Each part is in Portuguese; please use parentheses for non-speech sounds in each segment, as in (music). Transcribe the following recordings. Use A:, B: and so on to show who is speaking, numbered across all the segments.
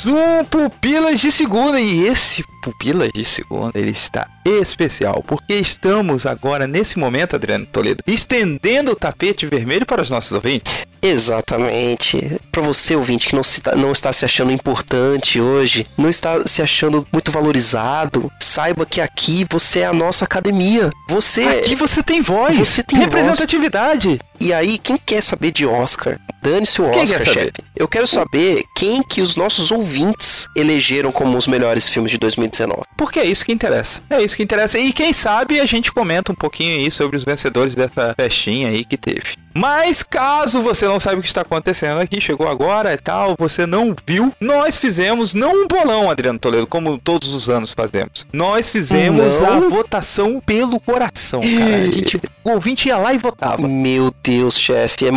A: Mais um Pupilas de Segunda e esse Pupilas de Segunda ele está especial porque estamos agora nesse momento, Adriano Toledo, estendendo o tapete vermelho para os nossos ouvintes.
B: Exatamente. Para você, ouvinte, que não, se tá- não está se achando importante hoje, não está se achando muito valorizado, saiba que aqui você é a nossa academia. Você.
A: Aqui você tem voz,
B: Você tem
A: representatividade.
B: E aí, quem quer saber de Oscar? Dane-se o
A: Quem
B: Oscar,
A: quer saber?
B: chefe. Eu quero saber quem que os nossos ouvintes elegeram como os melhores filmes de 2019.
A: Porque é isso que interessa. É isso que interessa. E quem sabe a gente comenta um pouquinho aí sobre os vencedores dessa festinha aí que teve. Mas caso você não saiba o que está acontecendo aqui, chegou agora e tal, você não viu, nós fizemos não um bolão, Adriano Toledo, como todos os anos fazemos. Nós fizemos
B: Não?
A: a votação pelo coração, cara. A gente, o ouvinte ia lá e votava.
B: Meu Deus, chefe, é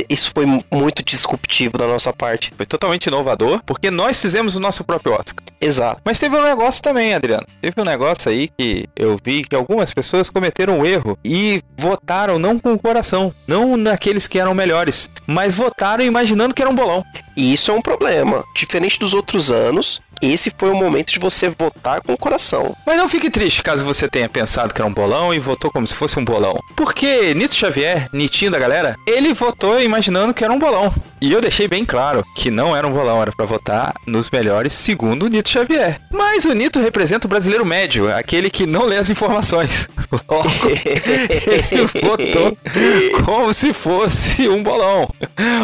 B: é- isso foi mu- muito disruptivo da nossa parte.
A: Foi totalmente inovador, porque nós fizemos o nosso próprio Oscar.
B: Exato.
A: Mas teve um negócio também, Adriano. Teve um negócio aí que eu vi que algumas pessoas cometeram um erro e votaram não com o coração, não naqueles que eram melhores, mas votaram imaginando que era um bolão.
B: E isso é um problema. Diferente dos outros anos, esse foi o momento de você votar com o coração.
A: Mas não fique triste caso você tenha pensado que era um bolão e votou como se fosse um bolão. Porque Nito Xavier, Nitinho da galera, ele votou imaginando que era um bolão. E eu deixei bem claro que não era um bolão, era pra votar nos melhores segundo o Nito Xavier. Mas o Nito representa o brasileiro médio, aquele que não lê as informações. (laughs) Logo, ele (laughs) votou como se fosse um bolão.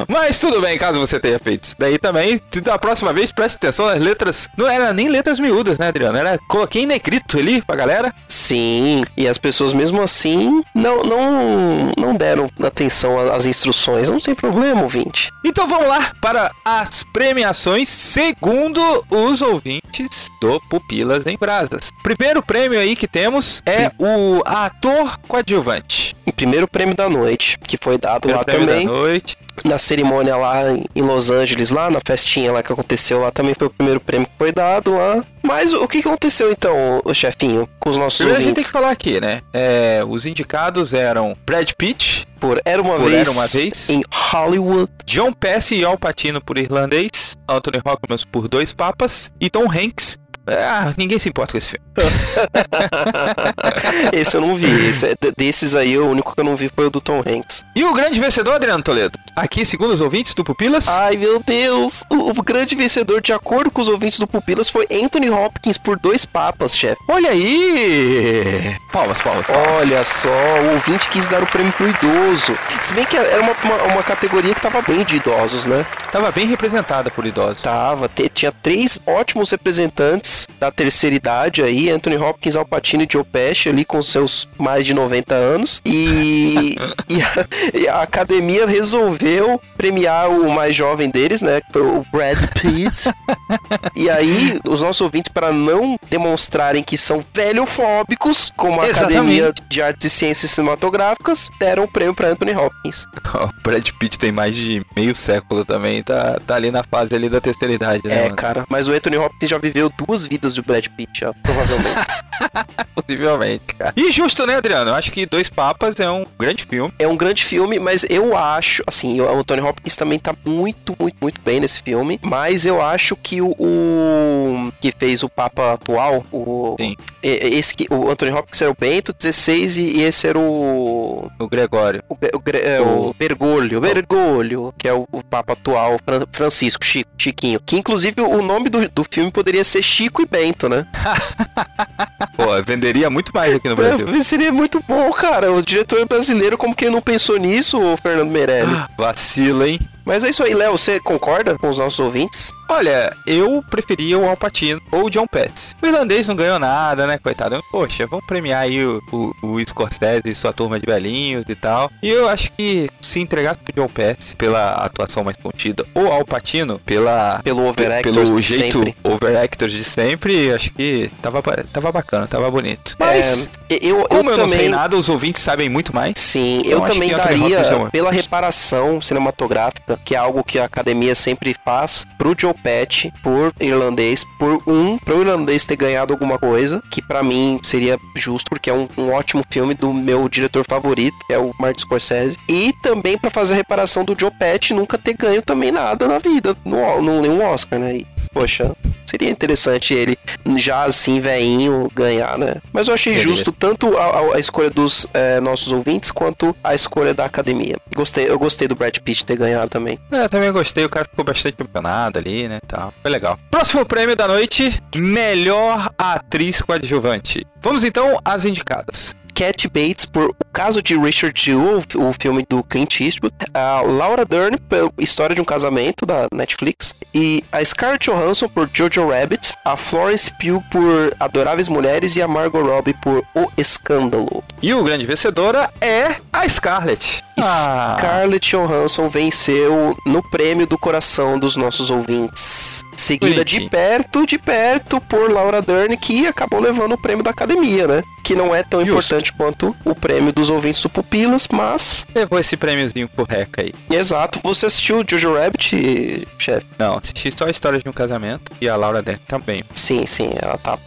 A: Mas tudo bem, caso você tenha feito isso daí também. Da próxima vez, preste atenção nas letras. Não era nem letras miúdas, né, Adriano? Era, coloquei em negrito ali pra galera.
B: Sim, e as pessoas mesmo assim não, não, não deram atenção às instruções. Não tem problema, ouvinte.
A: Então vamos lá para as premiações segundo os ouvintes do Pupilas em Brasas. Primeiro prêmio aí que temos é o ator coadjuvante.
B: O primeiro prêmio da noite, que foi dado
A: Primeiro
B: lá também,
A: da noite.
B: na cerimônia lá em- Los Angeles, lá na festinha lá que aconteceu lá, também foi o primeiro prêmio que foi dado lá. Mas o que aconteceu então, o chefinho, com os nossos
A: Primeiro a gente tem
B: ouvintes?
A: que falar aqui, né? É, os indicados eram Brad Pitt,
B: Por Era Uma
A: Por
B: Vez
A: Era Uma Vez.
B: em Hollywood.
A: John Pesci e Al Pacino por Irlandês, Anthony Hopkins por Dois Papas e Tom Hanks. Ah, ninguém se importa com esse filme. (laughs)
B: Esse eu não vi. Esse é- de- desses aí, o único que eu não vi foi o do Tom Hanks.
A: E o grande vencedor, Adriano Toledo? Aqui, segundo os ouvintes do Pupilas,
B: Ai, meu Deus! O, grande vencedor, de acordo com os ouvintes do Pupilas, foi Anthony Hopkins por dois papas, chefe.
A: olha aí! Palmas, palmas, palmas.
B: Olha só, o ouvinte quis dar o prêmio pro idoso. Se bem que era uma, uma, uma categoria que tava bem de idosos, né?
A: Tava bem representada por idosos.
B: Tava, tinha três ótimos representantes da terceira idade aí, Anthony Hopkins, Al Pacino e Joe Pesci ali com seus mais de 90 anos. E, (laughs) e, a, e a academia resolveu premiar o mais jovem deles, né? O Brad Pitt. (laughs) e aí, os nossos ouvintes, para não demonstrarem que são velhofóbicos, como a
A: Exatamente.
B: Academia de Artes e Ciências Cinematográficas, deram o prêmio para Anthony Hopkins.
A: O Brad Pitt tem mais de meio século também, tá, tá ali na fase ali da terceira idade, né?
B: É,
A: mano?
B: cara. Mas o Anthony Hopkins já viveu duas vidas do Brad Pitt, já, provavelmente. (laughs)
A: Possivelmente, cara. E justo, né, Adriano? Eu acho que Dois Papas é um grande filme.
B: é um grande filme, mas eu acho, assim, o Anthony Hopkins também tá muito, muito, muito bem nesse filme. Mas eu acho que o, o que fez o Papa atual, o
A: Sim.
B: esse que o Anthony Hopkins era o Bento XVI e, esse era o
A: O Gregório.
B: o, o, é, o Bergoglio, Bergoglio, que é o, o Papa atual, Fran- Francisco, Chico, Chiquinho. Que inclusive o nome do, do filme poderia ser Chico e Bento, né? (laughs)
A: Pô, venderia muito mais aqui no Brasil.
B: É, seria muito bom, cara. O diretor brasileiro, como que ele não pensou nisso, o Fernando Meirelli? (gasps)
A: Vacila, hein?
B: Mas é isso aí, Léo. Você concorda com os nossos ouvintes?
A: Olha, eu preferia o Alpatino ou o John Pass. O irlandês não ganhou nada, né, coitado? Poxa, vamos premiar aí o, o, o Scorsese e sua turma de velhinhos e tal. E eu acho que se entregasse pro John Pass pela atuação mais contida, ou ao Patino pela
B: Pelo overactor
A: pelo
B: de
A: jeito
B: sempre.
A: overactor de sempre, acho que tava, tava bacana, tava bonito. Mas,
B: É, eu,
A: como eu,
B: eu
A: não
B: também
A: sei nada, os ouvintes sabem muito mais.
B: Sim,
A: Então,
B: eu também
A: é
B: daria pela reparação cinematográfica, que é algo que a academia sempre faz, pro Joe Patch, por irlandês, por um, pro irlandês ter ganhado alguma coisa, que pra mim seria justo, porque é um, um ótimo filme do meu diretor favorito, que é o Martin Scorsese, e também pra fazer a reparação do Joe Patch nunca ter ganho também nada na vida, no, no nenhum Oscar, né? Poxa, seria interessante ele já assim, veinho, ganhar, né? Mas eu achei justo tanto a, a- escolha dos eh, nossos ouvintes quanto a escolha da academia. Gostei, eu gostei do Brad Pitt ter ganhado também.
A: É, também gostei, o cara ficou bastante emocionado ali, né, tal. Foi legal. Próximo prêmio da noite, melhor atriz coadjuvante. Vamos então às indicadas.
B: Cat Bates por O Caso de Richard Jewell, o filme do Clint Eastwood. A Laura Dern por História de um Casamento, da Netflix. E a Scarlett Johansson por Jojo Rabbit. A Florence Pugh por Adoráveis Mulheres. E a Margot Robbie por O Escândalo.
A: E o grande vencedora é a Scarlett. Ah,
B: Scarlett Johansson venceu no prêmio do coração dos nossos ouvintes. Seguida de perto, de perto por Laura Dern, que acabou levando o prêmio da academia, né? Que não é tão
A: Justo.
B: importante quanto o prêmio dos ouvintes do Pupilas, mas.
A: levou esse prêmiozinho pro Reca aí.
B: Exato. Você assistiu Jojo Rabbit, chefe?
A: Não, assisti só a história de um casamento e a Laura Dern também.
B: Sim, sim, ela tá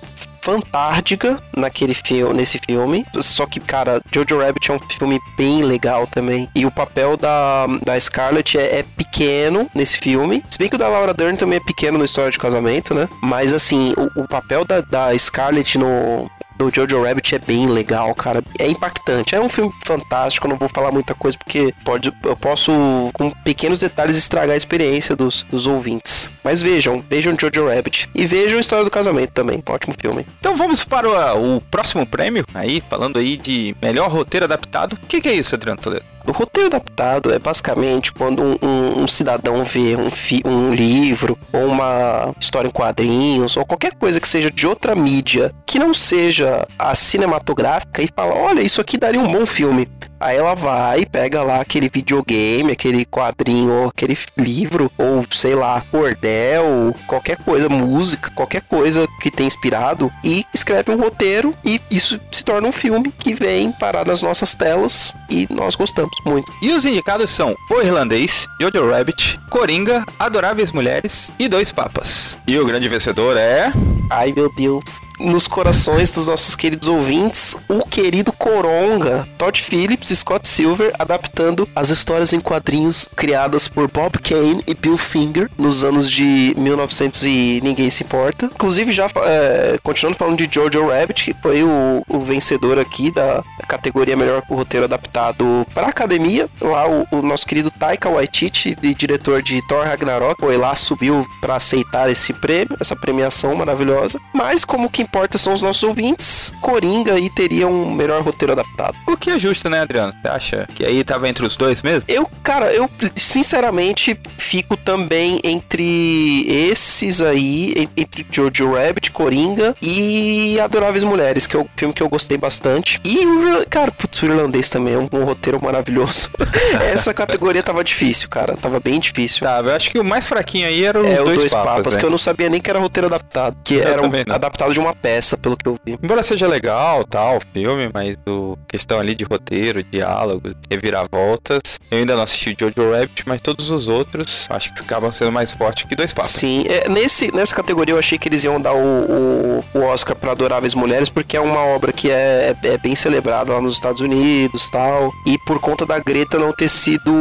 B: fantástica naquele filme, nesse filme. Só que, cara, Jojo Rabbit é um filme bem legal também. E o papel da, da Scarlett é, é pequeno nesse filme. Se bem que o da Laura Dern também é pequeno no História de Casamento, né? Mas, assim, o, o papel da, da Scarlett no, do Jojo Rabbit é bem legal, cara. É impactante. É um filme fantástico. Não vou falar muita coisa porque pode, eu posso, com pequenos detalhes, estragar a experiência dos, dos ouvintes. Mas vejam, vejam Jojo Rabbit. E vejam História do Casamento também. Ótimo filme.
A: Então vamos para o, o próximo prêmio, aí, falando aí de melhor roteiro adaptado. O que, que é isso, Adriano Toledo?
B: O roteiro adaptado é basicamente quando um, um- um cidadão vê um, fi- um livro ou uma história em quadrinhos ou qualquer coisa que seja de outra mídia que não seja a cinematográfica e fala: olha, isso aqui daria um bom filme. Aí ela vai, pega lá aquele videogame, aquele quadrinho, ou aquele livro, ou sei lá, cordel, qualquer coisa, música, qualquer coisa que tenha inspirado, e escreve um roteiro, e isso se torna um filme que vem parar nas nossas telas, e nós gostamos muito.
A: E os indicados são O Irlandês, Jojo Rabbit, Coringa, Adoráveis Mulheres e Dois Papas. E o grande vencedor é...
B: Ai meu Deus. Nos corações dos nossos queridos ouvintes, o querido Coronga, Todd Phillips e Scott Silver, adaptando as histórias em quadrinhos criadas por Bob Kane e Bill Finger nos anos de 1900 e ninguém se importa. Inclusive, já é, continuando falando de Jojo Rabbit, que foi o, o vencedor aqui da categoria melhor roteiro adaptado para academia. Lá o, o nosso querido Taika Waititi, diretor de Thor Ragnarok, foi lá, subiu para aceitar esse prêmio, essa premiação maravilhosa. Mas como que importa são os nossos ouvintes, Coringa aí teria um melhor roteiro adaptado.
A: O que é justo, né, Adriano? Você acha que aí tava entre os dois mesmo?
B: Eu, cara, eu sinceramente fico também entre esses aí, en- entre Jojo Rabbit, Coringa e Adoráveis Mulheres, que é o filme que eu gostei bastante. E, o cara, putz, o irlandês também é um, um roteiro maravilhoso. (laughs) Essa categoria tava difícil, cara, tava bem difícil.
A: Tá, eu acho que o mais fraquinho aí era o
B: É,
A: Dois,
B: Dois
A: Papas,
B: Papas,
A: né?
B: que eu não sabia nem que era roteiro adaptado, que
A: Eu
B: era um, adaptado de uma peça, pelo que eu vi.
A: Embora seja legal, tal, o filme, mas o questão ali de roteiro, diálogos, reviravoltas, eu ainda não assisti Jojo Rabbit, mas todos os outros acho que acabam sendo mais fortes que Dois Papas.
B: Sim, é, nesse, nessa categoria eu achei que eles iam dar o, o, o Oscar para Adoráveis Mulheres, porque é uma obra que é, é bem celebrada lá nos Estados Unidos tal. E por conta da Greta não ter sido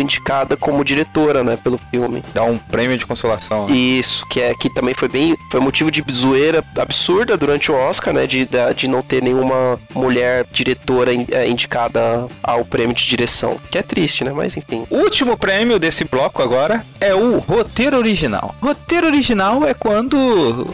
B: indicada como diretora, né, pelo filme.
A: Dá um prêmio de consolação. né?
B: Isso, que é que também foi bem. Foi motivo de zoeira absurda absurda durante o Oscar, né? De, de não ter nenhuma mulher diretora é, indicada ao prêmio de direção. Que é triste, né? Mas enfim.
A: O último prêmio desse bloco agora é o roteiro original. Roteiro original é quando,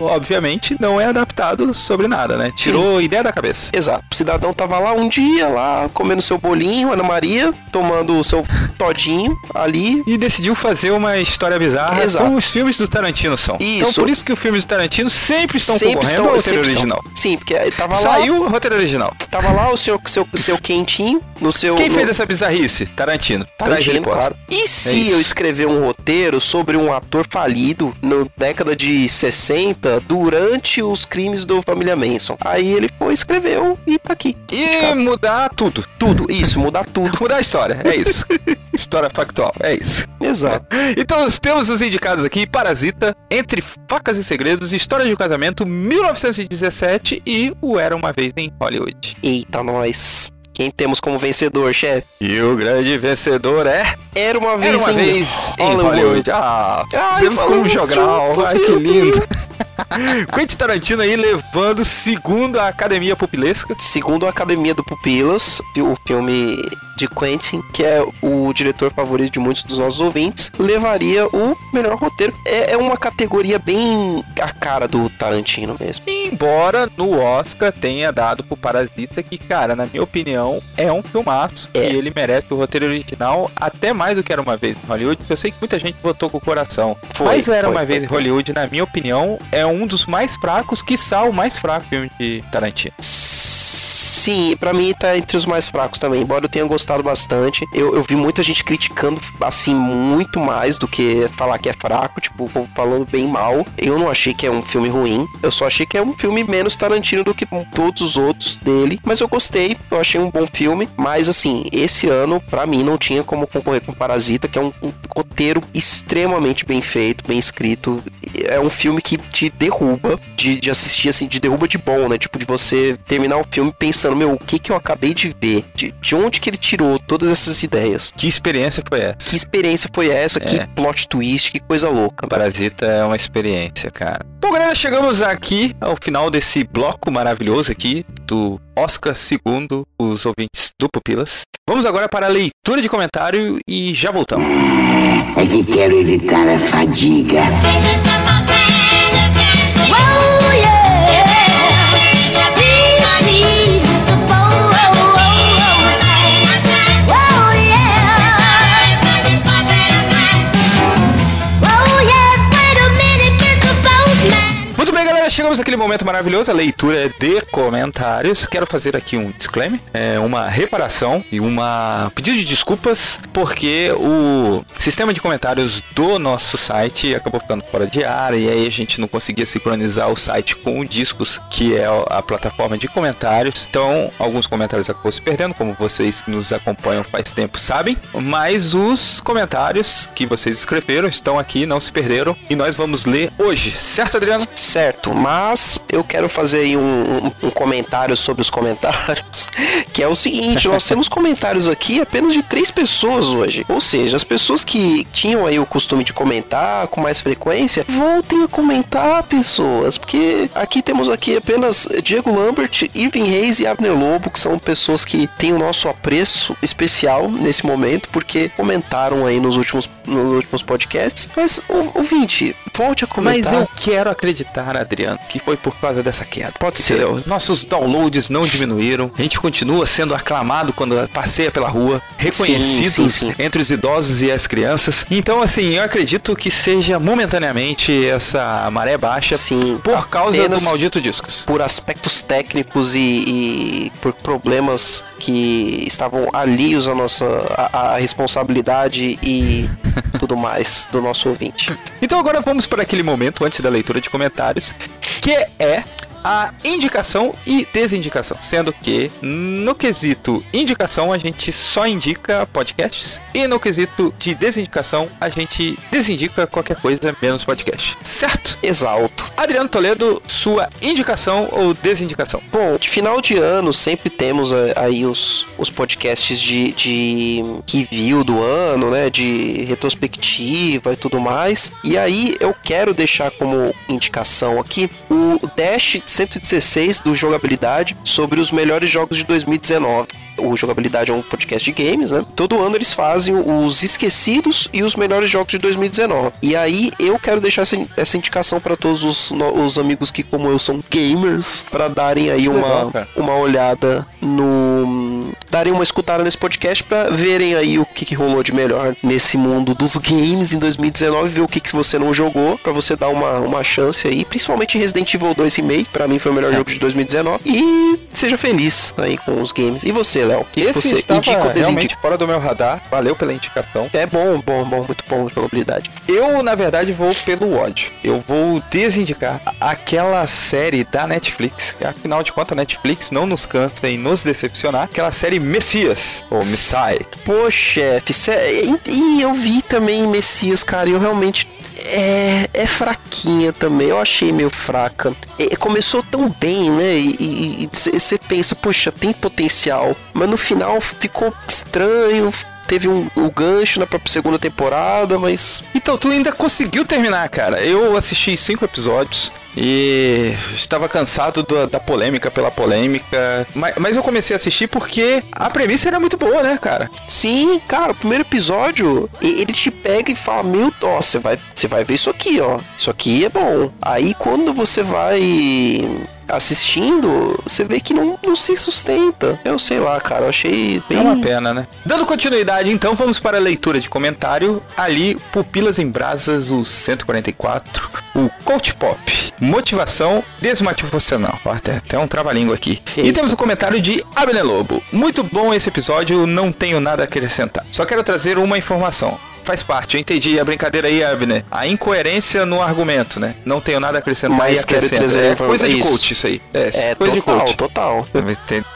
A: obviamente, não é adaptado sobre nada, né? Tirou Sim. ideia da cabeça.
B: Exato. O cidadão tava lá um dia, lá, comendo seu bolinho, Ana Maria, tomando o seu todinho ali.
A: E decidiu fazer uma história bizarra Exato. como os filmes do Tarantino são. Então, isso. Então por isso que os filmes do Tarantino sempre estão sempre concorrendo estão, roteiro original.
B: Sim, porque tava
A: lá... Saiu o roteiro original.
B: Tava lá o seu, seu, seu quentinho no seu...
A: Quem
B: no...
A: fez essa bizarrice? Tarantino.
B: Tarantino, claro. E se é eu escrever um roteiro sobre um ator falido na década de 60 durante os crimes do Família Manson? Aí ele foi, escreveu e tá aqui.
A: E mudar tudo.
B: Tudo, isso, mudar tudo. (laughs)
A: mudar a história, é isso. (laughs) história factual, é isso.
B: Exato. (laughs)
A: Então temos os indicados aqui: Parasita, Entre Facas e Segredos, História de um Casamento, 1917 e O Era Uma Vez em Hollywood.
B: Eita, nós. Quem temos como vencedor, chefe?
A: E o grande vencedor é.
B: Era uma vez,
A: Era uma
B: em,
A: vez em Hollywood. Hollywood. Ah, fizemos com um jogral. Ai, que lindo. (laughs) Quentin Tarantino aí levando segundo a Academia Pupilesca.
B: Segundo a Academia do Pupilas, o filme de Quentin, que é o diretor favorito de muitos dos nossos ouvintes, levaria o melhor roteiro. É, é uma categoria bem a cara do Tarantino mesmo.
A: Embora no Oscar tenha dado pro Parasita, que, cara, na minha opinião, é um filmaço. É. E ele merece o roteiro original até mais do que era uma vez em Hollywood. Eu sei que muita gente votou com o coração. Foi, mas era foi, uma vez em Hollywood, na minha opinião, é um dos mais fracos, quiçá o mais fraco filme de Tarantino.
B: Sim, para mim tá entre os mais fracos também. Embora eu tenha gostado bastante, eu, eu vi muita gente criticando, assim, muito mais do que falar que é fraco, tipo, o povo falando bem mal. Eu não achei que é um filme ruim, eu só achei que é um filme menos Tarantino do que todos os outros dele. Mas eu gostei, eu achei um bom filme. Mas, assim, esse ano, para mim, não tinha como concorrer com Parasita, que é um, um roteiro extremamente bem feito, bem escrito. É um filme que te derruba de, de assistir, assim, de derruba de bom, né? Tipo, de você terminar o filme pensando pensando, meu, o que que eu acabei de ver? De, de onde que ele tirou todas essas ideias?
A: Que experiência foi essa?
B: Que experiência foi essa? É. Que plot twist, que coisa louca.
A: Parasita é uma experiência, cara. Bom, galera, chegamos aqui ao final desse bloco maravilhoso aqui do Oscar segundo os ouvintes do Pupilas. Vamos agora para a leitura de comentário e já voltamos.
C: É que quero evitar a fadiga.
A: Chegamos naquele momento maravilhoso, a leitura de comentários. Quero fazer aqui um disclaimer, é, uma reparação e uma pedido de desculpas, porque o sistema de comentários do nosso site acabou ficando fora de ar e aí a gente não conseguia sincronizar o site com o Discos, que é a plataforma de comentários. Então, alguns comentários acabou se perdendo, como vocês que nos acompanham faz tempo sabem, mas os comentários que vocês escreveram estão aqui, não se perderam e nós vamos ler hoje, certo, Adriano?
B: Certo, mas eu quero fazer aí um, um, um, comentário sobre os comentários, (laughs) que é o seguinte, nós temos comentários aqui apenas de três pessoas hoje. Ou seja, as pessoas que tinham aí o costume de comentar com mais frequência, voltem a comentar, pessoas, porque aqui temos aqui apenas Diego Lambert, Ivan Reis e Abner Lobo, que são pessoas que têm o nosso apreço especial nesse momento, porque comentaram aí nos últimos, nos últimos podcasts. Mas, ouvinte, volte a comentar.
A: Mas eu quero acreditar, Adriano que foi por causa dessa queda. Pode ser. Nossos downloads não diminuíram. A gente continua sendo aclamado quando passeia pela rua, reconhecidos sim, sim, sim. entre os idosos e as crianças. Então, assim, eu acredito que seja momentaneamente essa maré baixa
B: sim,
A: por causa do maldito discos.
B: Por aspectos técnicos e, e por problemas que estavam alios à nossa à, à responsabilidade e (laughs) tudo mais do nosso ouvinte.
A: Então agora vamos para aquele momento antes da leitura de comentários que é a indicação e desindicação. Sendo que no quesito indicação a gente só indica podcasts e no quesito de desindicação a gente desindica qualquer coisa menos podcast. Certo?
B: Exalto.
A: Adriano Toledo, sua indicação ou desindicação?
B: Bom, de final de ano sempre temos eh, aí os, os podcasts de, de review do ano, né? De retrospectiva e tudo mais. E aí eu quero deixar como indicação aqui o Dash 116 do Jogabilidade sobre os melhores jogos de 2019. O Jogabilidade é um podcast de games, né? Todo ano eles fazem os esquecidos e os melhores jogos de 2019. E aí eu quero deixar essa, essa indicação para todos os, os, amigos que, como eu, são gamers, para darem aí uma, legal, uma olhada no. darem uma escutada nesse podcast para verem aí o que, que, rolou de melhor nesse mundo dos games em 2019, ver o que, que você não jogou, para você dar uma, uma chance aí, principalmente Resident Evil 2 Remake, para mim foi o melhor é. jogo de 2019. E seja feliz aí com os games. E você, Léo?
A: Esse
B: você
A: estava indica realmente fora do meu radar. Valeu pela indicação.
B: É bom, bom, bom, muito bom de probabilidade.
A: Eu, na verdade, vou pelo ódio. Eu vou desindicar aquela série da Netflix. Que, afinal de contas, a Netflix não nos cansa em nos decepcionar. Aquela série Messias, ou Messiah.
B: Pô, chefe, e eu vi também Messias, cara, e eu realmente é, é fraquinha também. Eu achei meio fraca. É, começou tão bem, né? E você pensa, poxa, tem potencial. Mas no final ficou estranho, teve um, um gancho na própria segunda temporada, mas.
A: Então, tu ainda conseguiu terminar, cara. Eu assisti cinco episódios e estava cansado do, da polêmica pela polêmica. Mas, mas, eu comecei a assistir porque a premissa era muito boa, né, cara?
B: Sim, cara, o primeiro episódio, ele te pega e fala: Meu, ó, você vai, você vai ver isso aqui, ó. Isso aqui é bom. Aí quando você vai assistindo, você vê que não, não se sustenta. Eu sei lá, cara, eu achei bem...
A: É uma pena, né? Dando continuidade, então, vamos para a leitura de comentário. Ali, Pupilas em Brasas, o 144. O Coach Pop. Motivação desmotivacional. Até, até um trava-língua aqui. Eita. E temos o comentário de Abner Lobo. Muito bom esse episódio, não tenho nada a acrescentar. Só quero trazer uma informação faz parte. Eu entendi a brincadeira aí, Abner. A incoerência no argumento, né? Não tenho nada a acrescentar Mas e. É coisa de coach isso aí.
B: É, é coisa total, de coach. total.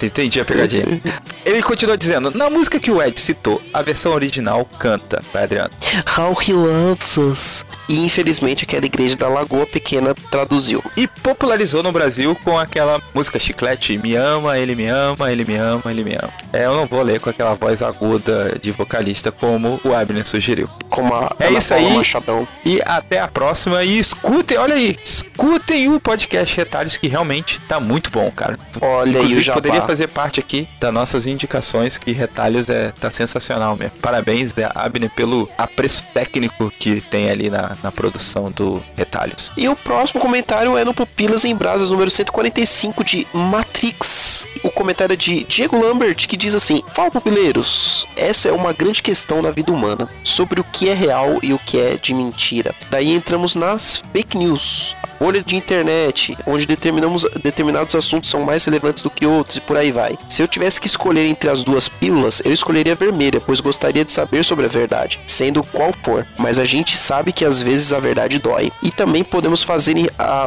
A: Entendi a pegadinha. (laughs) Ele continua dizendo, na música que o Ed citou, a versão original canta. Vai, Adriano.
B: How he loves us. E infelizmente aquela igreja da Lagoa Pequena traduziu.
A: E popularizou no Brasil com aquela música chiclete, me ama, ele me ama, ele me ama, ele me ama. É, eu não vou ler com aquela voz aguda de vocalista como o Abner sugeriu. эфире.
B: Como a
A: é Ana isso Paula aí. Machadão. E até a próxima. E escutem, olha aí, escutem o podcast Retalhos que realmente tá muito bom, cara.
B: Olha Inclusive, aí, o
A: Jabá. poderia fazer parte aqui das nossas indicações que Retalhos é tá sensacional mesmo. Parabéns, né, Abner, pelo apreço técnico que tem ali na, na produção do Retalhos.
B: E o próximo comentário é no Pupilas em Brasas, número 145 de Matrix. O comentário é de Diego Lambert, que diz assim: Fala, pupileiros, essa é uma grande questão na vida humana. Sobre o que é real e o que é de mentira. Daí entramos nas fake news, bolha de internet, onde determinamos, determinados assuntos são mais relevantes do que outros e por aí vai. Se eu tivesse que escolher entre as duas pílulas, eu escolheria a vermelha, pois gostaria de saber sobre a verdade, sendo qual for. Mas a gente sabe que às vezes a verdade dói. E também podemos fazer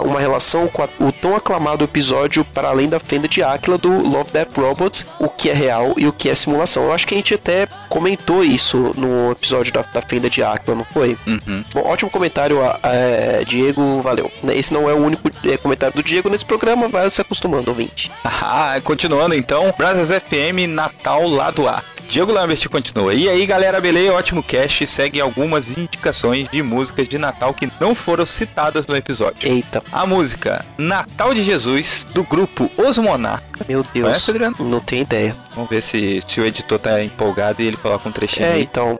B: uma relação com a, o tão aclamado episódio Para Além da Fenda de Aquila do Love Death Robots, o que é real e o que é simulação. Eu acho que a gente até comentou isso no episódio da, da Fenda de Aquila, não foi?
A: Uhum.
B: Bom, ótimo comentário, é, Diego, valeu. Esse não é o único é, comentário do Diego nesse programa, vai se acostumando, ouvinte. (laughs)
A: Ah, continuando então, Brasas FM Natal Lado A. Diego Lambert continua. E aí, galera, beleza? Ótimo cast. Segue algumas indicações de músicas de Natal que não foram citadas no episódio.
B: Eita.
A: A música Natal de Jesus, do grupo Os Monarca.
B: Meu Deus. Conhece, Adriano? Não tenho ideia.
A: Vamos ver se, se o editor tá empolgado e ele coloca um trechinho.
B: É,
A: aí.
B: então.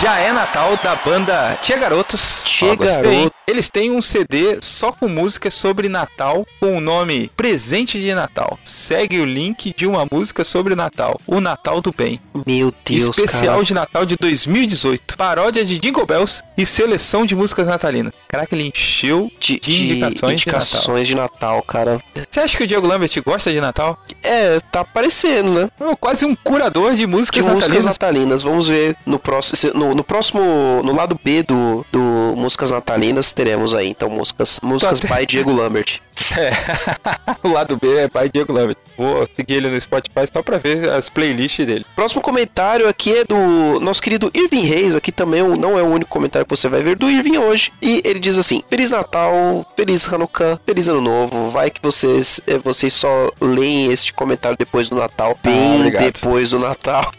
A: Já é Natal da banda Tia Garotos.
B: Tia Garotos.
A: Eles têm um CD só com músicas sobre Natal com o nome Presente de Natal. Segue o link de uma música sobre Natal, o Natal do Bem.
B: Meu Deus,
A: Especial
B: cara.
A: de Natal de 2018. Paródia de Jingle Bells e seleção de músicas natalinas. Caraca, ele encheu de, de indicações,
B: de, Natal. de Natal, cara.
A: Você acha que o Diego Lambert gosta de Natal?
B: É, tá aparecendo, né?
A: É quase um curador de músicas
B: de
A: natalinas.
B: músicas natalinas. Vamos ver no próximo, no, no próximo, no lado B do, do músicas natalinas teremos aí, então, músicas, músicas by Diego Lambert. (laughs)
A: É. o lado B é pai Diego Lambert. Vou seguir ele no Spotify só pra ver as playlists dele.
B: Próximo comentário aqui é do nosso querido Irving Reis. Aqui também não é o único comentário que você vai ver do Irving hoje. E ele diz assim: Feliz Natal, Feliz Hanukkah, Feliz Ano Novo. Vai que vocês, eh, vocês só leem este comentário depois do Natal. Bem
A: obrigado.
B: depois do Natal.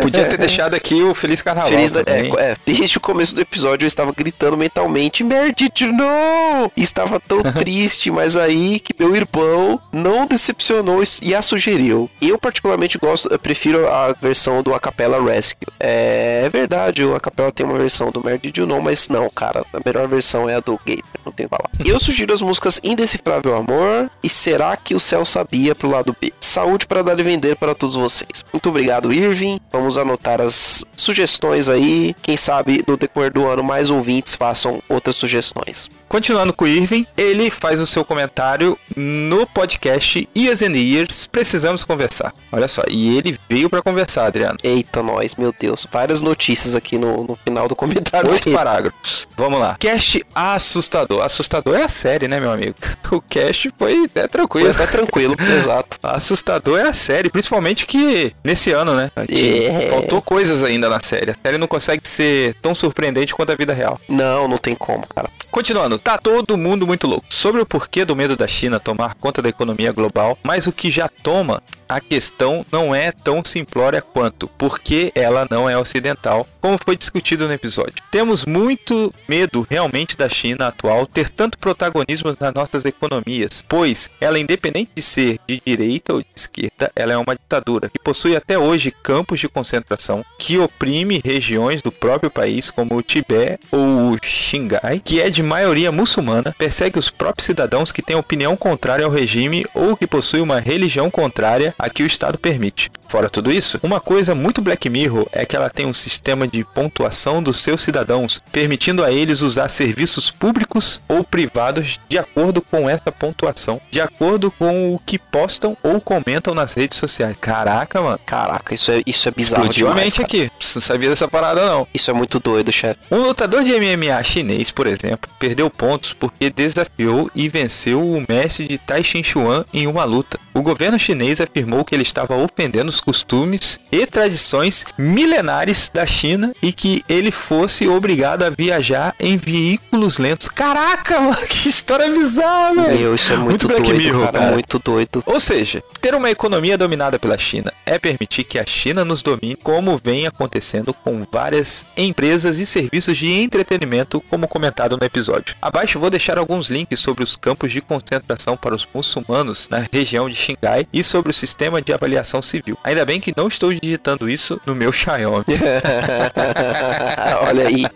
A: Podia ter (laughs) deixado aqui o Feliz Carnaval.
B: Feliz
A: também.
B: é, é, desde o começo do episódio eu estava gritando mentalmente know? E estava tão (laughs) triste, mas aí que meu irmão não decepcionou e a sugeriu. Eu particularmente gosto, eu prefiro a versão do Acapella Rescue. É, é verdade, o Acapella tem uma versão do you know, mas não, cara, a melhor versão é a do Gator, não tem falar. (laughs) Eu sugiro as músicas Indecifrável Amor e Será que o Céu Sabia pro lado B. Saúde para dar e vender para todos vocês. Muito obrigado, Irving. Vamos anotar as sugestões aí. Quem sabe no decorrer do ano mais ouvintes façam outras sugestões.
A: Continuando com o Irving, ele faz o seu comentário no podcast Years and Years, Precisamos Conversar. Olha só, e ele veio pra conversar, Adriano.
B: Eita, nós, meu Deus. Várias notícias aqui no, no final do comentário.
A: Oito
B: dele.
A: parágrafos. Vamos lá. Cast assustador. Assustador é a série, né, meu amigo? O cast foi é tranquilo.
B: Tá tranquilo, (laughs) exato.
A: Assustador é a série, principalmente que nesse ano, né?
B: É.
A: Faltou coisas ainda na série. A série não consegue ser tão surpreendente quanto a vida real.
B: Não, não tem como, cara.
A: Continuando, tá todo mundo muito louco. Sobre o porquê do medo da China tomar conta da economia global, mas o que já toma, a questão não é tão simplória quanto porque ela não é ocidental, como foi discutido no episódio. Temos muito medo realmente da China atual ter tanto protagonismo nas nossas economias, pois ela, independente de ser de direita ou de esquerda, ela é uma ditadura que possui até hoje campos de concentração que oprime regiões do próprio país, como o Tibete ou o Xingai, que é de maioria muçulmana, persegue os próprios cidadãos que têm opinião contrária ao regime ou que possuem uma religião contrária a que o Estado permite. Fora tudo isso, uma coisa muito Black Mirror é que ela tem um sistema de pontuação dos seus cidadãos, permitindo a eles usar serviços públicos ou privados de acordo com essa pontuação, de acordo com o que postam ou comentam nas redes sociais. Caraca, mano.
B: Caraca, isso é, isso é bizarro
A: Explodiu
B: demais,
A: mente aqui. Você não sabia dessa parada, não.
B: Isso é muito doido, chefe.
A: Um lutador de MMA chinês, por exemplo, perdeu pontos porque desafiou e venceu o mestre de Tai Chi Chuan em uma luta. O governo chinês afirmou que ele estava ofendendo os costumes e tradições milenares da China e que ele fosse obrigado a viajar em veículos lentos. Caraca, (laughs) mano, que história bizarra, velho.
B: Meu, isso é muito,
A: Muito Black
B: doido,
A: Mirror,
B: cara,
A: cara.
B: Muito doido.
A: Ou seja, ter uma economia dominada pela China é permitir que a China nos domine, como vem acontecendo com várias empresas e serviços de entretenimento, como comentado no episódio. Abaixo vou deixar alguns links sobre os campos de concentração para os muçulmanos na região de Xingai e sobre o sistema de avaliação civil. Ainda bem que não estou digitando isso no meu Xiaomi. (laughs) (laughs)
B: Olha aí.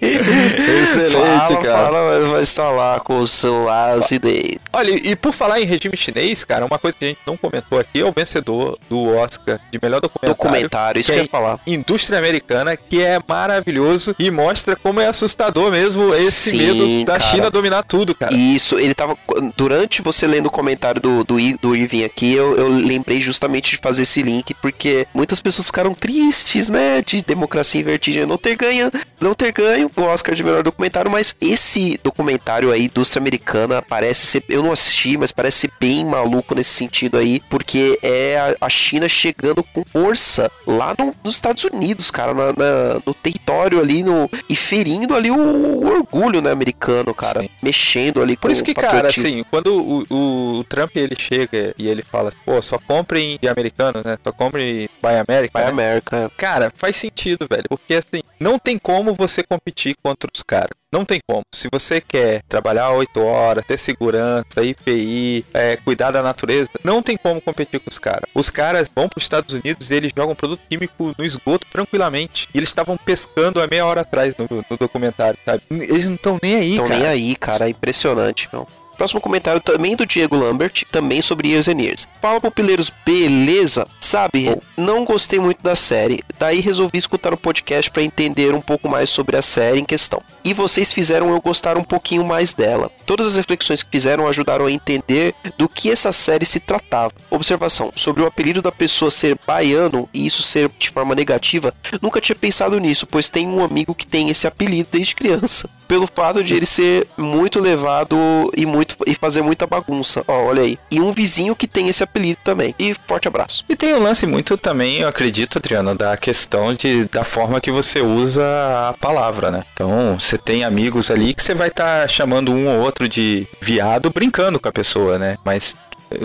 A: Excelente,
B: fala,
A: cara.
B: Fala, mas vai estar lá com o celular de
A: Olha, e por falar em regime chinês, cara, uma coisa que a gente não comentou aqui é o vencedor do Oscar de melhor documentário.
B: documentário, isso que eu ia
A: Quem?
B: falar.
A: indústria americana que é maravilhoso e mostra como é assustador mesmo esse
B: Sim,
A: medo da
B: cara.
A: China dominar tudo, cara.
B: Isso, ele tava. Durante você lendo o comentário do, do, do Irving aqui, eu, eu lembrei justamente de fazer esse link, porque muitas pessoas ficaram tristes, né? De democracia em vertigem não ter ganho, não ter ganho o Oscar de melhor documentário, mas esse documentário aí, indústria americana, parece ser. Eu não assisti, mas parece ser bem maluco nesse sentido aí, porque é a, China chegando com força lá no- nos Estados Unidos, cara, na- na- no território ali, no, e ferindo ali o, o orgulho, né, americano, cara,
A: Sim.
B: mexendo ali
A: Por isso que, cara, assim, quando o, o, o Trump ele chega e ele fala, pô, só comprem de americanos, né? Só comprem Buy America.
B: Vai
A: né?
B: América.
A: Cara, faz sentido, velho. Porque assim, não tem como você competir contra os caras. Não tem como. Se você quer trabalhar 8 horas, ter segurança, IPI, é, cuidar da natureza, não tem como competir com os caras. Os caras vão para os Estados Unidos e eles jogam produto químico no esgoto tranquilamente. E eles estavam pescando há meia hora atrás no, no documentário, sabe? Eles não estão nem aí,
B: Então
A: cara.
B: nem aí, cara, é impressionante, meu. Próximo comentário também do Diego Lambert, também sobre Years and Years. Fala, pupileiros, beleza? Sabe, não gostei muito da série, daí resolvi escutar o podcast para entender um pouco mais sobre a série em questão. E vocês fizeram eu gostar um pouquinho mais dela. Todas as reflexões que fizeram ajudaram a entender do que essa série se tratava. Observação, sobre o apelido da pessoa ser baiano e isso ser de forma negativa, nunca tinha pensado nisso, pois tem um amigo que tem esse apelido desde criança. Pelo fato de ele ser muito levado e muito muito e fazer muita bagunça. Ó, olha aí. E um vizinho que tem esse apelido também. E forte abraço.
A: E tem um lance muito também, eu acredito, Adriano, da questão de, da forma que você usa a palavra, né? Então, você tem amigos ali que você vai estar tá chamando um ou outro de viado brincando com a pessoa, né? Mas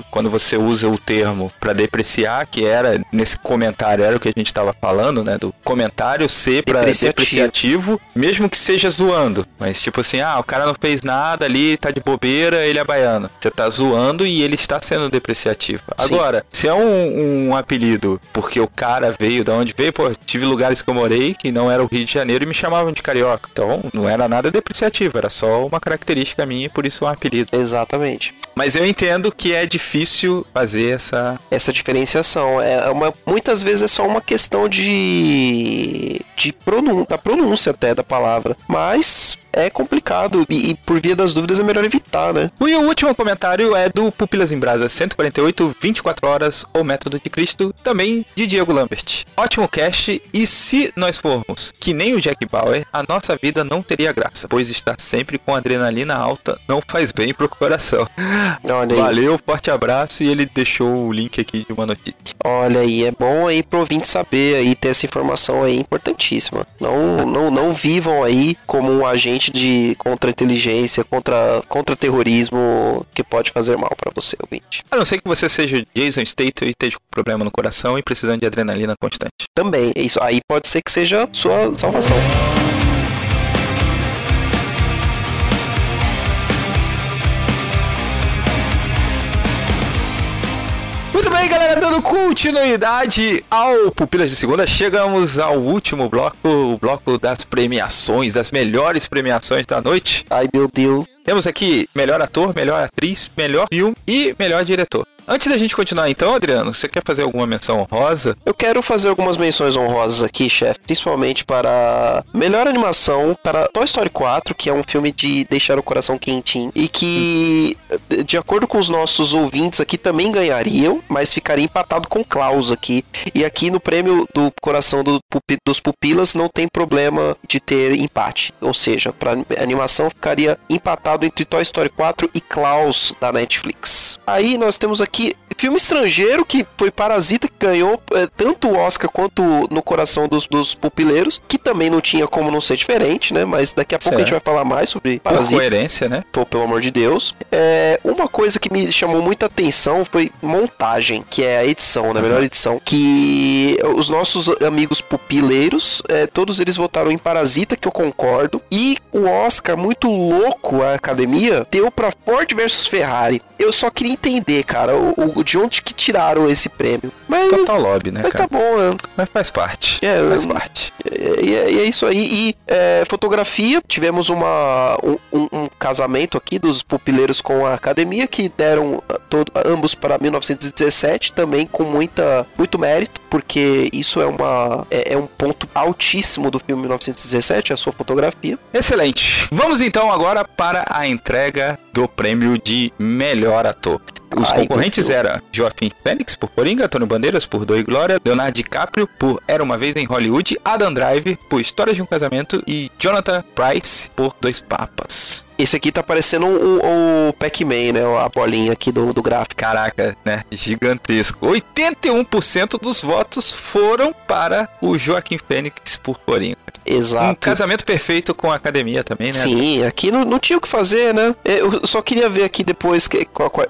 A: quando você usa o termo para depreciar, que era nesse comentário, era o que a gente estava falando, né? Do comentário ser para depreciativo. mesmo que seja zoando. Mas tipo assim, ah, o cara não fez nada ali, tá de bobeira, ele é baiano. Você tá zoando e ele está sendo depreciativo. Sim. Agora, se é um, um, apelido porque o cara veio da onde veio, pô, tive lugares que eu morei que não era o Rio de Janeiro e me chamavam de carioca. Então, não era nada depreciativo, era só uma característica minha e por isso um apelido.
B: Exatamente.
A: Mas eu entendo que é difícil fazer essa
B: essa diferenciação. É uma muitas vezes é só uma questão de de pronúncia, da pronúncia até da palavra. Mas é complicado e, e, por via das dúvidas é melhor evitar, né?
A: E o último comentário é do Pupilas em Brasa 148, 24 horas, ou Método de Cristo, também de Diego Lambert. Ótimo cast, e se nós formos que nem o Jack Bauer, a nossa vida não teria graça, pois estar sempre com adrenalina alta não faz bem pro coração. (laughs) Valeu, forte abraço e ele deixou o link aqui de uma notícia.
B: Olha aí, é bom aí pro ouvinte saber aí, ter essa informação aí importantíssima. Não, não, não vivam aí como um agente de contra-inteligência, contra, contra-terrorismo que pode fazer mal para você, ouvinte.
A: A não ser que você seja Jason Statham e esteja com problema no coração e precisando de adrenalina constante.
B: Também, isso aí pode ser que seja sua salvação.
A: Bem, galera, dando continuidade ao Pupilas de Segunda, chegamos ao último bloco, o bloco das premiações, das melhores premiações da noite.
B: Ai, meu Deus.
A: Temos aqui melhor ator, melhor atriz, melhor filme e melhor diretor. Antes da gente continuar então, Adriano, você quer fazer alguma menção honrosa?
B: Eu quero fazer algumas menções honrosas aqui, chefe, principalmente para melhor animação para Toy Story 4, que é um filme de deixar o coração quentinho e que, de acordo com os nossos ouvintes aqui, também ganhariam, mas ficaria empatado com Klaus aqui. E aqui no prêmio do coração do, dos pupilas não tem problema de ter empate, ou seja, para animação ficaria empatado entre Toy Story 4 e Klaus da Netflix. Aí nós temos aqui que filme estrangeiro que foi Parasita que ganhou é, tanto o Oscar quanto no coração dos, dos pupileiros, que também não tinha como não ser diferente, né? Mas daqui a pouco certo. a gente vai falar mais sobre
A: Parasita. Por coerência, né?
B: Pô, pelo amor de Deus. É, uma coisa que me chamou muita atenção foi montagem, que é a edição, né? A melhor edição. Que os nossos amigos pupileiros, é, todos eles votaram em Parasita, que eu concordo. E o Oscar, muito louco, a academia, deu pra Ford versus Ferrari. Eu só queria entender, cara, o, o, de onde que tiraram esse prêmio.
A: Mas, Total lobby, né,
B: mas
A: cara?
B: tá bom, né?
A: Mas faz parte.
B: É,
A: faz parte.
B: E é, é, é, isso aí. E é, fotografia, tivemos uma, um, um, casamento aqui dos pupileiros com a academia que deram ah, todo, ambos para 1917, também com muita, muito mérito, porque isso é, uma, é, é um ponto altíssimo do filme 1917, a sua fotografia.
A: Excelente. Vamos então agora para a entrega do prêmio de melhor ator. Os Ai, concorrentes eram Joaquim Fênix por Coringa, Antônio Bandeiras por Doi Glória, Leonardo DiCaprio por Era Uma Vez em Hollywood, Adam Drive por Histórias de um Casamento e Jonathan Price por Dois Papas.
B: Esse aqui tá parecendo o, o Pac-Man, né? A bolinha aqui do, do gráfico.
A: Caraca, né? Gigantesco. 81% dos votos foram para o Joaquim Fênix por Coringa.
B: Exato. Um
A: casamento perfeito com a academia também, né?
B: Sim, aqui não, não tinha o que fazer, né? Eu só queria ver aqui depois que,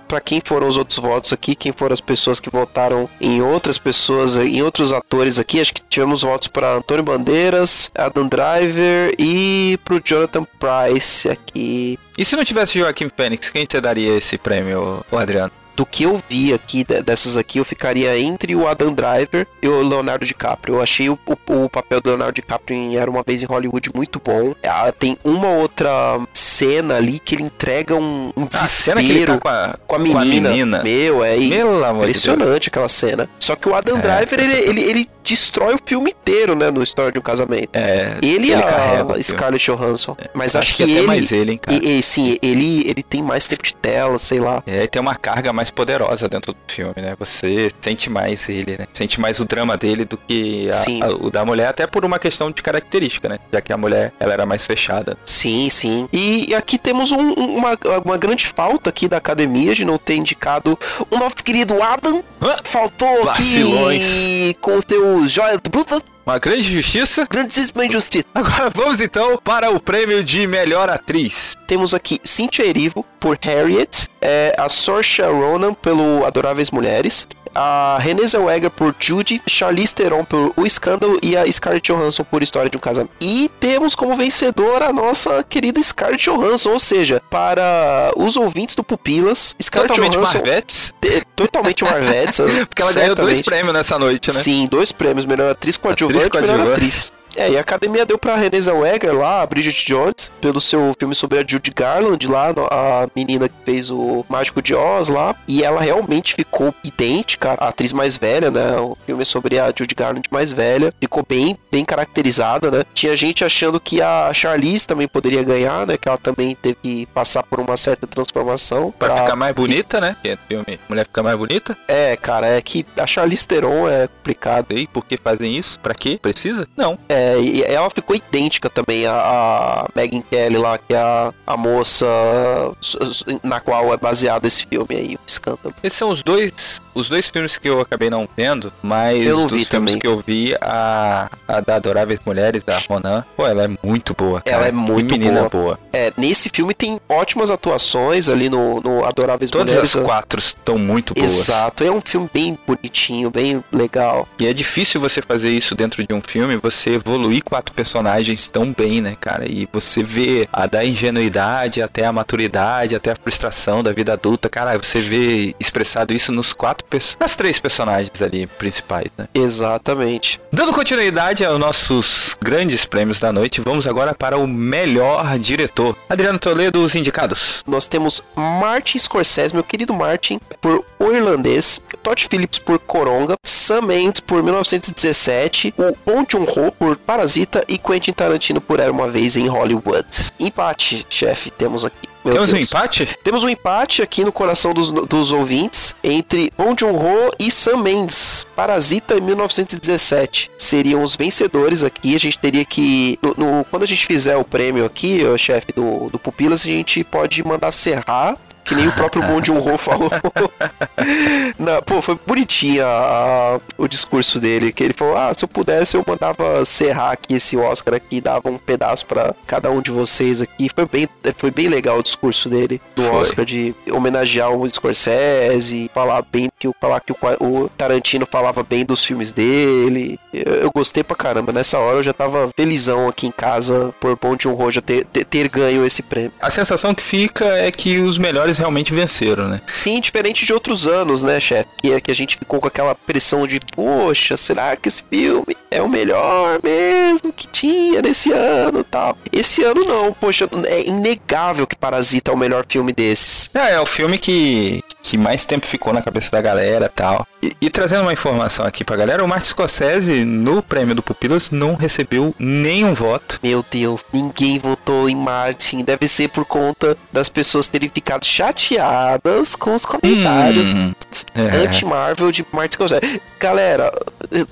B: para quem foram os outros votos aqui, quem foram as pessoas que votaram em outras pessoas, em outros atores aqui. Acho que tivemos votos para Antônio Bandeiras, Adam Driver e pro Jonathan Price aqui.
A: E se não tivesse Joaquim Fênix, quem te daria esse prêmio, Adriano?
B: do que eu vi aqui, dessas aqui, eu ficaria entre o Adam Driver e o Leonardo DiCaprio. Eu achei o, o, o papel do Leonardo DiCaprio em Era Uma Vez em Hollywood muito bom. Ah, tem uma outra cena ali que ele entrega um, um desespero
A: a cena que ele tá com, a, com, a menina. com a menina.
B: Meu, é impressionante aquela cena. Só que o Adam é. Driver, ele, ele, ele destrói o filme inteiro, né, no História de um Casamento.
A: É,
B: Ele,
A: ele carrega o
B: a
A: filme.
B: Scarlett Johansson. Mas acho,
A: acho
B: que,
A: até
B: ele...
A: mais ele, hein, cara.
B: E, e, sim, ele, ele tem mais tempo de tela, sei lá.
A: É, e tem uma carga mais poderosa dentro do filme, né? Você sente mais ele, né? Sente mais o drama dele do que a- a- o da mulher, até por uma questão de característica, né? Já que a mulher, ela era mais fechada.
B: Sim, sim. E, e aqui temos um- um- uma, uma grande falta aqui da academia de não ter indicado o nosso querido Adam.
A: Hã?
B: Faltou
A: Vacilões.
B: aqui com os joias brutas,
A: Uma grande justiça.
B: grandíssima injustiça.
A: Agora vamos então para o prêmio de melhor atriz.
B: Temos aqui Cynthia Erivo por Harriet, é, a Saoirse Ronan pelo Adoráveis Mulheres, a Renée Zellweger por Judy, Charlize Theron por O Escândalo e a Scarlett Johansson por História de um Casamento. E temos como vencedora a nossa querida Scarlett Johansson, ou seja, para os ouvintes do Pupilas, Scarlett
A: Totalmente
B: Johansson
A: Marvetes.
B: te- totalmente Marvetes, (laughs)
A: Porque ela ganhou dois
B: certamente.
A: prêmios nessa noite, né?
B: Sim, dois prêmios, melhor atriz coadjuvante e melhor atriz. É, e a academia deu pra Renée Zellweger lá, a Bridget Jones, pelo seu filme sobre a Judy Garland lá, a menina que fez o Mágico de Oz lá, e ela realmente ficou idêntica à atriz mais velha, né? O filme sobre a Judy Garland mais velha, ficou bem, bem caracterizada, né? Tinha gente achando que a Charlize também poderia ganhar, né? Que ela também teve que passar por uma certa transformação
A: Pra ficar mais bonita, né? Que é filme Mulher ficar mais bonita.
B: É, cara, é que a Charlize Theron é complicado.
A: E por que fazem isso? Pra quê? Precisa? Não.
B: É, e ela ficou idêntica também a, Megan Kelly lá, que é a, a moça na qual é baseado esse filme aí, o escândalo.
A: Esses são os dois, os dois filmes que eu acabei não vendo, mas
B: Eu
A: dos filmes
B: também.
A: que eu vi, a, a da Adoráveis Mulheres, da Ronan, pô, ela é muito boa, cara.
B: Ela é
A: Que
B: muito
A: menina
B: boa.
A: boa.
B: É, nesse filme tem ótimas atuações ali no, no Adoráveis
A: Todas
B: Mulheres.
A: as quatro estão muito boas.
B: Exato, é um filme bem bonitinho, bem legal.
A: E é difícil você fazer isso dentro de um filme, você evoluir quatro personagens tão bem, né, cara? E você vê a da ingenuidade até a maturidade, até a frustração da vida adulta, cara, você vê expressado isso nos quatro, perso- nas três personagens ali principais, né?
B: Exatamente.
A: Dando continuidade aos nossos grandes prêmios da noite, vamos agora para o melhor diretor. Adriano Toledo, os indicados.
B: Nós temos Martin Scorsese, meu querido Martin, por O Irlandês, Todd Phillips por Coronga, Sam Mendes por 1917, o Bong Joon-ho por Parasita e Quentin Tarantino por Era Uma Vez em Hollywood. Empate, chefe, temos aqui. Meu
A: Temos um
B: Deus.
A: empate?
B: Temos um empate aqui no coração dos, dos ouvintes entre Bong Joon-ho e Sam Mendes. Parasita em 1917 seriam os vencedores aqui. A gente teria que... no- no- quando a gente fizer o prêmio aqui, o chefe do, do Pupilas, a gente pode mandar serrar que nem o próprio Bong (laughs) Joon-ho falou. (laughs) Não, pô, foi bonitinho a- a- o discurso dele, que ele falou, ah, se eu pudesse eu mandava serrar aqui esse Oscar aqui, dava um pedaço pra cada um de vocês aqui. Foi bem, foi bem legal o discurso dele, do
A: Foi.
B: Oscar, de homenagear o Scorsese, falar bem que o falar que o, o Tarantino falava bem dos filmes dele. Eu, eu gostei pra caramba. Nessa hora eu já tava felizão aqui em casa por Bong Joon-ho já ter, ter, ter ganho esse prêmio.
A: A sensação que fica é que os melhores realmente venceram, né?
B: Sim, diferente de outros anos, né, chefe? Que é que a gente ficou com aquela pressão de, poxa, será que esse filme é o melhor mesmo que tinha nesse ano e tal? Esse ano não, poxa, é inegável que Parasita é o melhor filme desses.
A: É, é o filme que, que mais tempo ficou na cabeça da galera tal. E, e trazendo uma informação aqui pra galera, o Martin Scorsese, no prêmio do Pupilas, não recebeu nenhum voto.
B: Meu Deus, ninguém votou em Martin. Deve ser por conta das pessoas terem ficado chateadas com os comentários
A: Hum, é.
B: anti-Marvel de Martin Scorsese. Galera,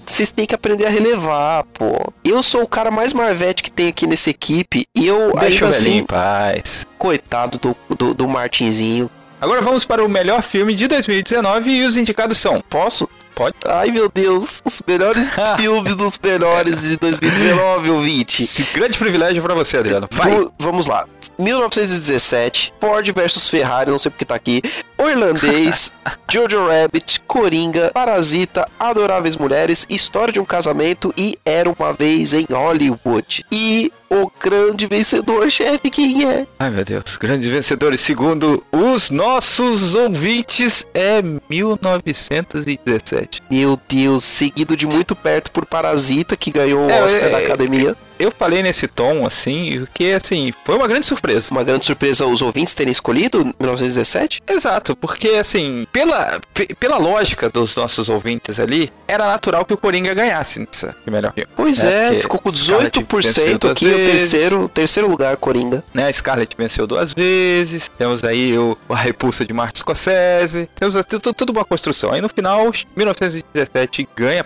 B: vocês têm que aprender a relevar, pô. Eu sou o cara mais marvete que tem aqui nessa equipe e eu
A: Deixa
B: ainda
A: o velhinho
B: assim,
A: em paz.
B: coitado do, do, do Martinzinho.
A: Agora vamos para o melhor filme de 2019 e os indicados são.
B: Posso?
A: Pode.
B: Ai meu Deus, os melhores (laughs) filmes dos melhores de 2019, ouvinte.
A: Esse grande privilégio pra você, Adriano. Vai.
B: Vamos- Vamos lá. 1917, Ford versus Ferrari, não sei porque tá aqui. O Irlandês, (laughs) Jojo Rabbit, Coringa, Parasita, Adoráveis Mulheres, História de um Casamento e Era uma Vez em Hollywood. E o grande vencedor, chefe, quem é?
A: Ai meu Deus, grandes vencedores segundo os nossos ouvintes é 1917.
B: Meu Deus, seguido de muito perto por Parasita, que ganhou o
A: É,
B: Oscar
A: é,
B: da
A: é,
B: Academia.
A: Eu falei nesse tom, assim, porque, assim, foi uma grande surpresa.
B: Uma grande surpresa os ouvintes terem escolhido 1917?
A: Exato, porque, assim, pela, pela lógica dos nossos ouvintes ali, era natural que o Coringa ganhasse nessa melhor filme.
B: Pois é, é ficou com 18% aqui, o terceiro, terceiro lugar, Coringa.
A: Né, a Scarlett venceu duas vezes, temos aí o, a repulsa de Martin Scorsese, temos tudo uma construção. Aí no final, 1917 ganha,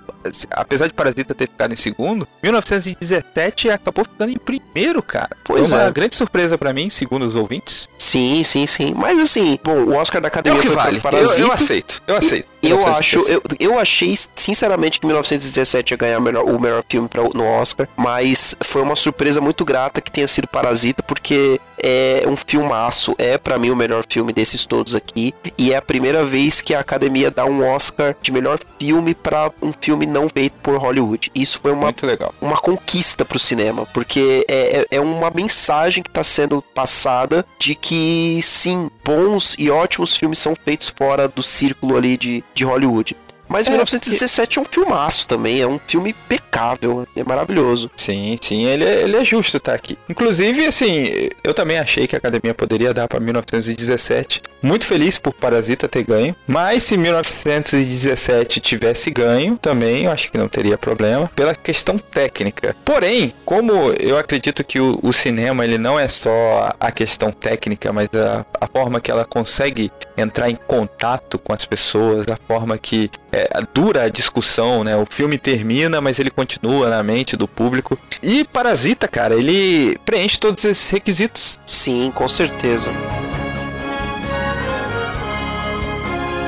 A: apesar de Parasita ter ficado em segundo, 1917 acabou ficando em primeiro, cara. Pois Foi uma é. grande surpresa para mim, segundo os ouvintes.
B: Sim, sim, sim. Mas assim, bom, o Oscar da Academia
A: é o que vale.
B: Parasita.
A: Eu, eu aceito, eu aceito.
B: Eu acho, eu, eu achei sinceramente que 1917 ia ganhar o melhor, o melhor filme pra, no Oscar, mas foi uma surpresa muito grata que tenha sido Parasita, porque é um filmaço, é para mim o melhor filme desses todos aqui, e é a primeira vez que a Academia dá um Oscar de melhor filme para um filme não feito por Hollywood. Isso foi uma, uma conquista pro cinema, porque é, é, é uma mensagem que tá sendo passada de que sim, bons e ótimos filmes são feitos fora do círculo ali de, de Hollywood. Mas é, 1917 porque... é um filmaço também, é um filme impecável, é maravilhoso.
A: Sim, sim, ele é, ele é justo estar tá aqui. Inclusive, assim, eu também achei que a academia poderia dar para 1917. Muito feliz por Parasita ter ganho, mas se 1917 tivesse ganho, também eu acho que não teria problema, pela questão técnica. Porém, como eu acredito que o, o cinema ele não é só a questão técnica, mas a, a forma que ela consegue entrar em contato com as pessoas, a forma que é, dura a discussão, né? O filme termina, mas ele continua na mente do público. E Parasita, cara, ele preenche todos esses requisitos.
B: Sim, com certeza.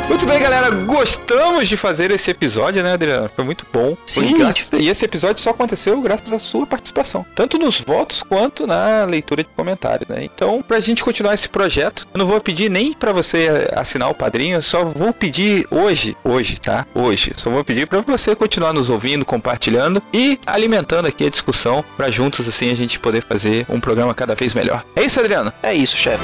A: Muito bem, galera. Gostamos de fazer esse episódio, né, Adriano? Foi muito bom.
B: Sim.
A: Graças... E esse episódio só aconteceu graças à sua participação. Tanto nos votos quanto na leitura de comentários, né? Então, pra gente continuar esse projeto, eu não vou pedir nem para você assinar o padrinho, eu só vou pedir hoje, hoje, tá? Hoje. Só vou pedir para você continuar nos ouvindo, compartilhando e alimentando aqui a discussão para juntos assim a gente poder fazer um programa cada vez melhor. É isso, Adriano?
B: É isso, chefe.